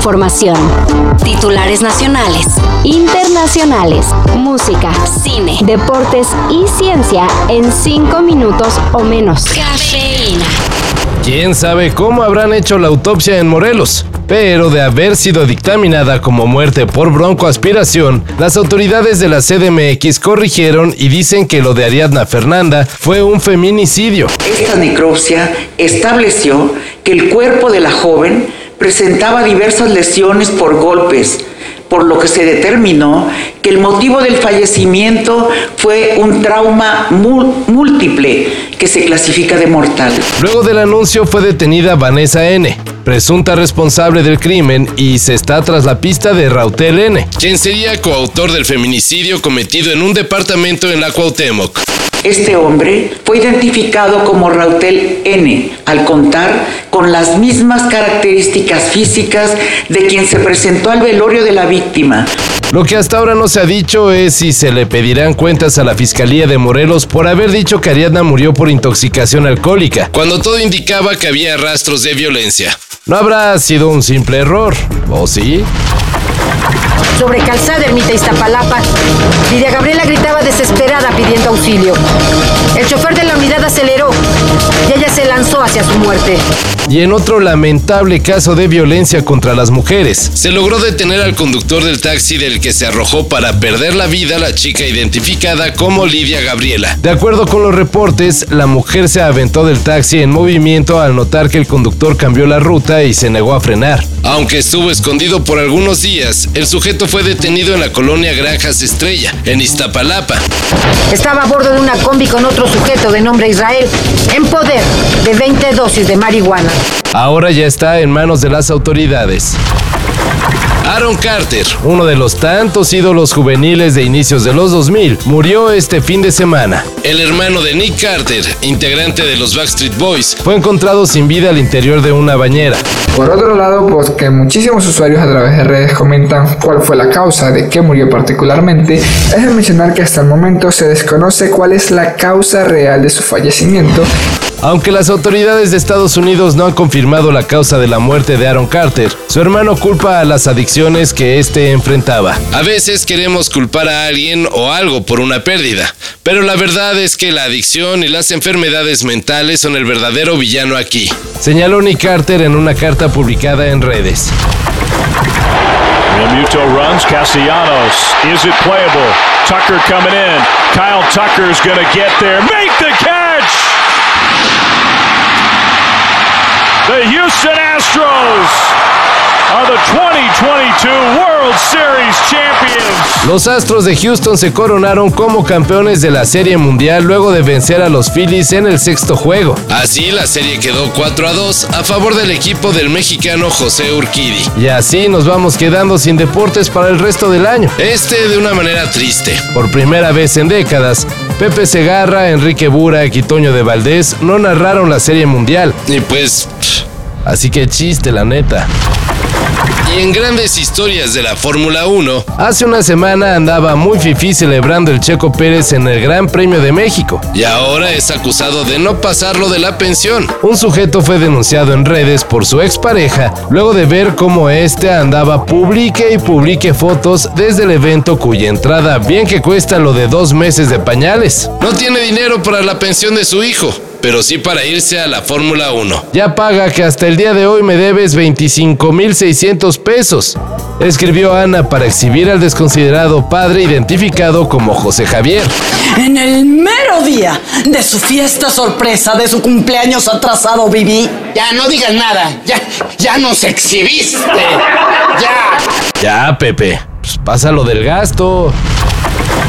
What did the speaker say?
información. Titulares nacionales, internacionales, música, cine, deportes y ciencia en cinco minutos o menos. Cafeína. ¿Quién sabe cómo habrán hecho la autopsia en Morelos? Pero de haber sido dictaminada como muerte por broncoaspiración, las autoridades de la CDMX corrigieron y dicen que lo de Ariadna Fernanda fue un feminicidio. Esta necropsia estableció que el cuerpo de la joven presentaba diversas lesiones por golpes, por lo que se determinó que el motivo del fallecimiento fue un trauma múltiple que se clasifica de mortal. Luego del anuncio fue detenida Vanessa N., presunta responsable del crimen, y se está tras la pista de Rautel N., quien sería coautor del feminicidio cometido en un departamento en la Cuauhtémoc. Este hombre fue identificado como Rautel N al contar con las mismas características físicas de quien se presentó al velorio de la víctima. Lo que hasta ahora no se ha dicho es si se le pedirán cuentas a la Fiscalía de Morelos por haber dicho que Ariadna murió por intoxicación alcohólica, cuando todo indicaba que había rastros de violencia. No habrá sido un simple error, ¿o sí? Sobre Calzada Ermita Iztapalapa, Lidia Gabriela gritaba desesperada pidiendo auxilio. El chofer de la unidad aceleró y ella se lanzó hacia su muerte. Y en otro lamentable caso de violencia contra las mujeres, se logró detener al conductor del taxi del que se arrojó para perder la vida la chica identificada como Lidia Gabriela. De acuerdo con los reportes, la mujer se aventó del taxi en movimiento al notar que el conductor cambió la ruta y se negó a frenar. Aunque estuvo escondido por algunos días, el sujeto fue detenido en la colonia Granjas Estrella, en Iztapalapa. Estaba a bordo de una combi con otro sujeto de nombre Israel, en poder de 20 dosis de marihuana. Ahora ya está en manos de las autoridades. Aaron Carter, uno de los tantos ídolos juveniles de inicios de los 2000, murió este fin de semana. El hermano de Nick Carter, integrante de los Backstreet Boys, fue encontrado sin vida al interior de una bañera. Por otro lado, pues que muchísimos usuarios a través de redes comentan cuál fue la causa de que murió particularmente, es de mencionar que hasta el momento se desconoce cuál es la causa real de su fallecimiento aunque las autoridades de Estados Unidos no han confirmado la causa de la muerte de Aaron Carter, su hermano culpa a las adicciones que éste enfrentaba. A veces queremos culpar a alguien o algo por una pérdida, pero la verdad es que la adicción y las enfermedades mentales son el verdadero villano aquí, señaló Nick Carter en una carta publicada en redes. Muto runs, Castellanos. Is it playable? Tucker coming in. Kyle Tucker's gonna get there. Make the catch! The Houston Astros Los Astros de Houston se coronaron como campeones de la Serie Mundial luego de vencer a los Phillies en el sexto juego. Así la serie quedó 4 a 2 a favor del equipo del mexicano José Urquidi. Y así nos vamos quedando sin deportes para el resto del año. Este de una manera triste. Por primera vez en décadas, Pepe Segarra, Enrique Burak y Toño de Valdés no narraron la Serie Mundial. Y pues... Así que chiste, la neta. Y en grandes historias de la Fórmula 1, hace una semana andaba muy fifí celebrando el Checo Pérez en el Gran Premio de México y ahora es acusado de no pasarlo de la pensión. Un sujeto fue denunciado en redes por su expareja luego de ver cómo este andaba publique y publique fotos desde el evento cuya entrada bien que cuesta lo de dos meses de pañales. No tiene dinero para la pensión de su hijo pero sí para irse a la Fórmula 1. Ya paga que hasta el día de hoy me debes 25.600 pesos. Escribió Ana para exhibir al desconsiderado padre identificado como José Javier. En el mero día de su fiesta sorpresa de su cumpleaños atrasado, Vivi. Ya no digas nada, ya, ya nos exhibiste. Ya. Ya, Pepe, pues pásalo del gasto.